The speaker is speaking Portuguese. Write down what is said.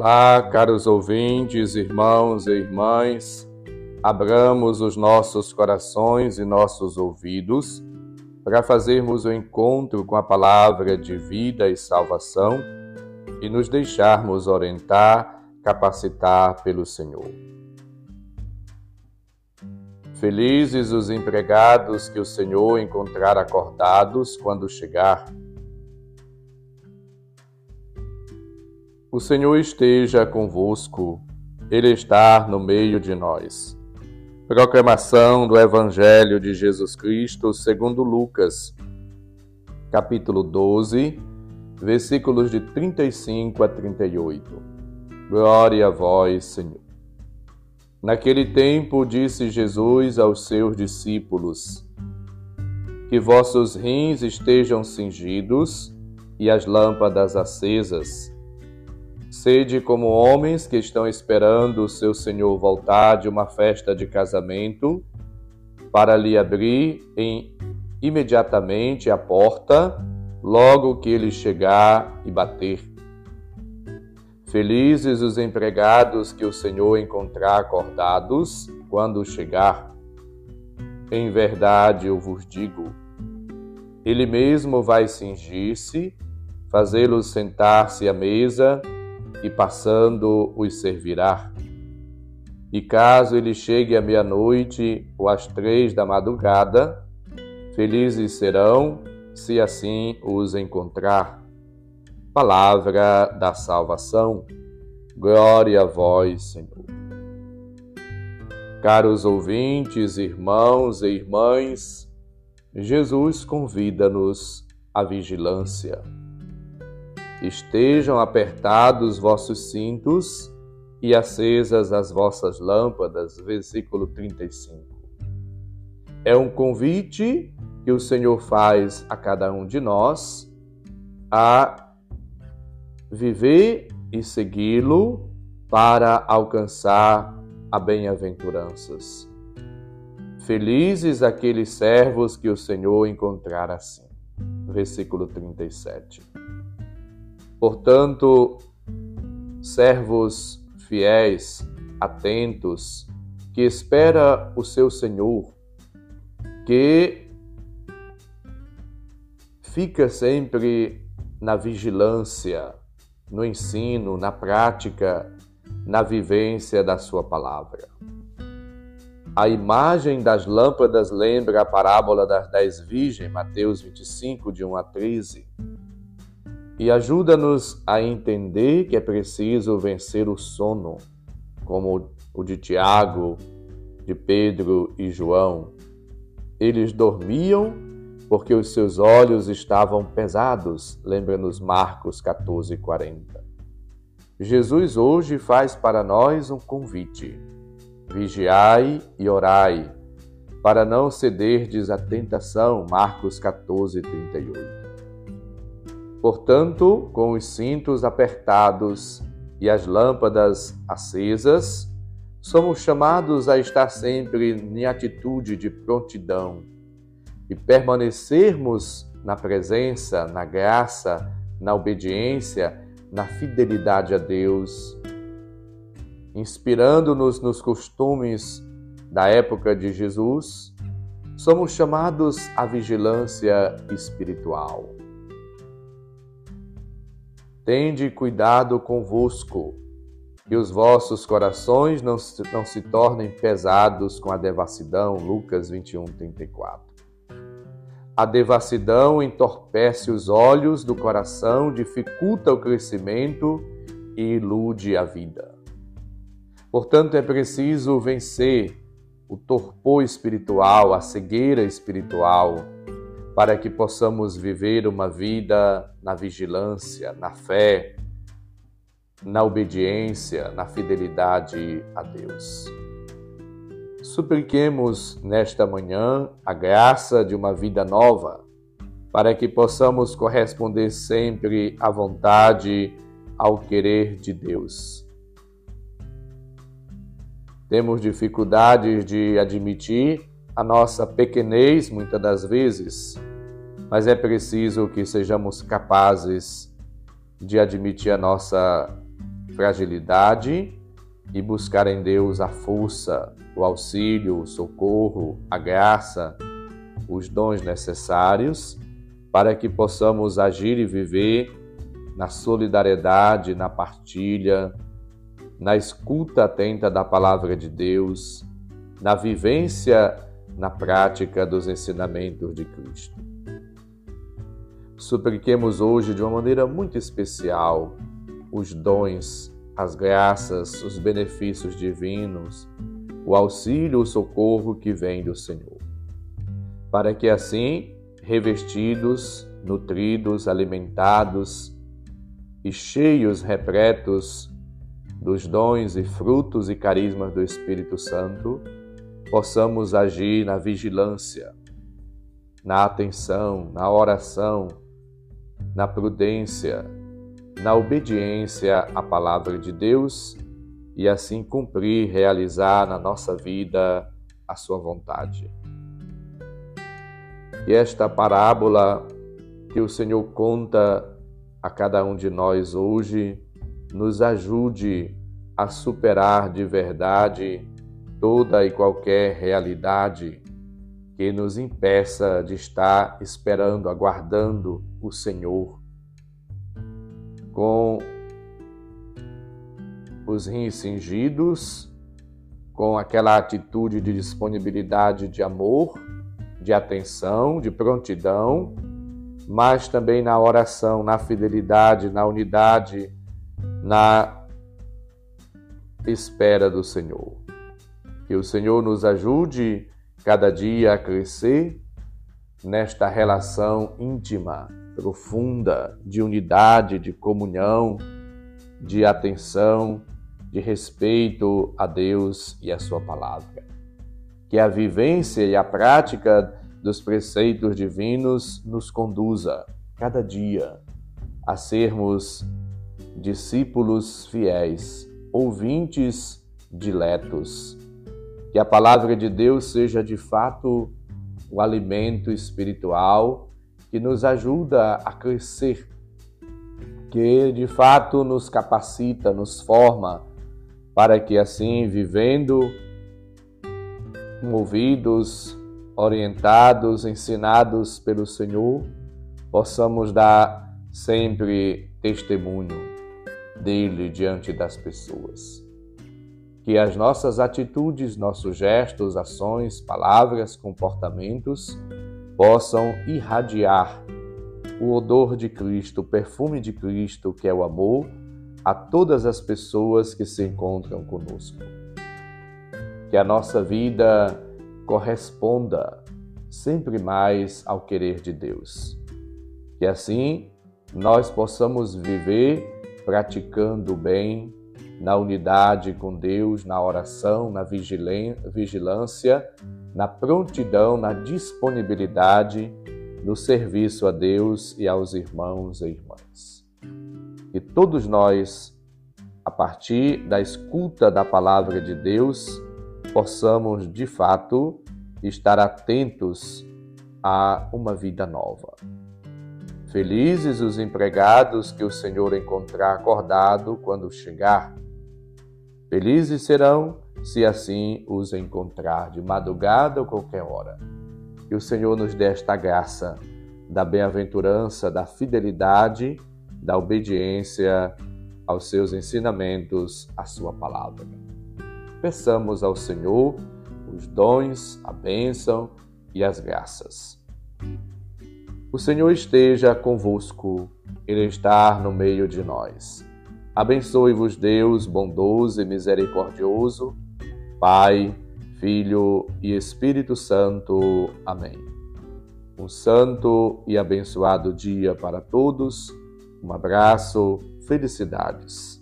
Olá, caros ouvintes, irmãos e irmãs. Abramos os nossos corações e nossos ouvidos para fazermos o encontro com a palavra de vida e salvação e nos deixarmos orientar, capacitar pelo Senhor. Felizes os empregados que o Senhor encontrar acordados quando chegar O Senhor esteja convosco, Ele está no meio de nós. Proclamação do Evangelho de Jesus Cristo segundo Lucas, capítulo 12, versículos de 35 a 38. Glória a vós, Senhor. Naquele tempo disse Jesus aos seus discípulos: Que vossos rins estejam cingidos e as lâmpadas acesas. Sede como homens que estão esperando o seu Senhor voltar de uma festa de casamento, para lhe abrir em, imediatamente a porta, logo que ele chegar e bater. Felizes os empregados que o Senhor encontrar acordados quando chegar. Em verdade eu vos digo, ele mesmo vai cingir-se, fazê-los sentar-se à mesa e passando os servirá. E caso ele chegue à meia-noite ou às três da madrugada, felizes serão se assim os encontrar. Palavra da salvação. Glória a vós, Senhor. Caros ouvintes, irmãos e irmãs, Jesus convida-nos à vigilância. Estejam apertados vossos cintos e acesas as vossas lâmpadas. Versículo 35. É um convite que o Senhor faz a cada um de nós a viver e segui-lo para alcançar a bem-aventuranças. Felizes aqueles servos que o Senhor encontrar assim. Versículo 37. Portanto, servos fiéis, atentos, que espera o seu Senhor, que fica sempre na vigilância, no ensino, na prática, na vivência da sua palavra. A imagem das lâmpadas lembra a parábola das dez virgens, Mateus 25, de 1 a 13 e ajuda-nos a entender que é preciso vencer o sono, como o de Tiago, de Pedro e João. Eles dormiam porque os seus olhos estavam pesados, lembra-nos Marcos 14, 40. Jesus hoje faz para nós um convite: vigiai e orai, para não cederdes à tentação, Marcos 14, 38. Portanto, com os cintos apertados e as lâmpadas acesas, somos chamados a estar sempre em atitude de prontidão e permanecermos na presença, na graça, na obediência, na fidelidade a Deus, inspirando-nos nos costumes da época de Jesus, somos chamados à vigilância espiritual. Tende cuidado convosco, que os vossos corações não se, não se tornem pesados com a devassidão. Lucas 21, 34. A devassidão entorpece os olhos do coração, dificulta o crescimento e ilude a vida. Portanto, é preciso vencer o torpor espiritual, a cegueira espiritual, para que possamos viver uma vida na vigilância, na fé, na obediência, na fidelidade a Deus. Supliquemos nesta manhã a graça de uma vida nova, para que possamos corresponder sempre à vontade, ao querer de Deus. Temos dificuldades de admitir a nossa pequenez muitas das vezes, mas é preciso que sejamos capazes de admitir a nossa fragilidade e buscar em Deus a força, o auxílio, o socorro, a graça, os dons necessários para que possamos agir e viver na solidariedade, na partilha, na escuta atenta da palavra de Deus, na vivência, na prática dos ensinamentos de Cristo. Supliquemos hoje de uma maneira muito especial os dons, as graças, os benefícios divinos, o auxílio, o socorro que vem do Senhor. Para que assim, revestidos, nutridos, alimentados e cheios, repletos dos dons e frutos e carismas do Espírito Santo, possamos agir na vigilância, na atenção, na oração, na prudência, na obediência à palavra de Deus e assim cumprir, realizar na nossa vida a sua vontade. E esta parábola que o Senhor conta a cada um de nós hoje nos ajude a superar de verdade toda e qualquer realidade que nos impeça de estar esperando, aguardando o Senhor com os rins cingidos, com aquela atitude de disponibilidade de amor, de atenção, de prontidão, mas também na oração, na fidelidade, na unidade, na espera do Senhor. Que o Senhor nos ajude cada dia a crescer nesta relação íntima, profunda, de unidade, de comunhão, de atenção, de respeito a Deus e a Sua palavra. Que a vivência e a prática dos preceitos divinos nos conduza, cada dia, a sermos discípulos fiéis, ouvintes diletos que a palavra de Deus seja de fato o alimento espiritual que nos ajuda a crescer, que de fato nos capacita, nos forma, para que assim, vivendo, movidos, orientados, ensinados pelo Senhor, possamos dar sempre testemunho dele diante das pessoas que as nossas atitudes, nossos gestos, ações, palavras, comportamentos possam irradiar o odor de Cristo, o perfume de Cristo, que é o amor, a todas as pessoas que se encontram conosco. Que a nossa vida corresponda sempre mais ao querer de Deus. Que assim nós possamos viver praticando o bem, na unidade com Deus, na oração, na vigilância, na prontidão, na disponibilidade, no serviço a Deus e aos irmãos e irmãs. Que todos nós, a partir da escuta da palavra de Deus, possamos de fato estar atentos a uma vida nova. Felizes os empregados que o Senhor encontrar acordado quando chegar Felizes serão se assim os encontrar de madrugada ou qualquer hora. Que o Senhor nos dê esta graça da bem-aventurança, da fidelidade, da obediência aos seus ensinamentos, à sua palavra. Peçamos ao Senhor os dons, a bênção e as graças. O Senhor esteja convosco, Ele está no meio de nós. Abençoe-vos Deus bondoso e misericordioso, Pai, Filho e Espírito Santo. Amém. Um santo e abençoado dia para todos. Um abraço, felicidades.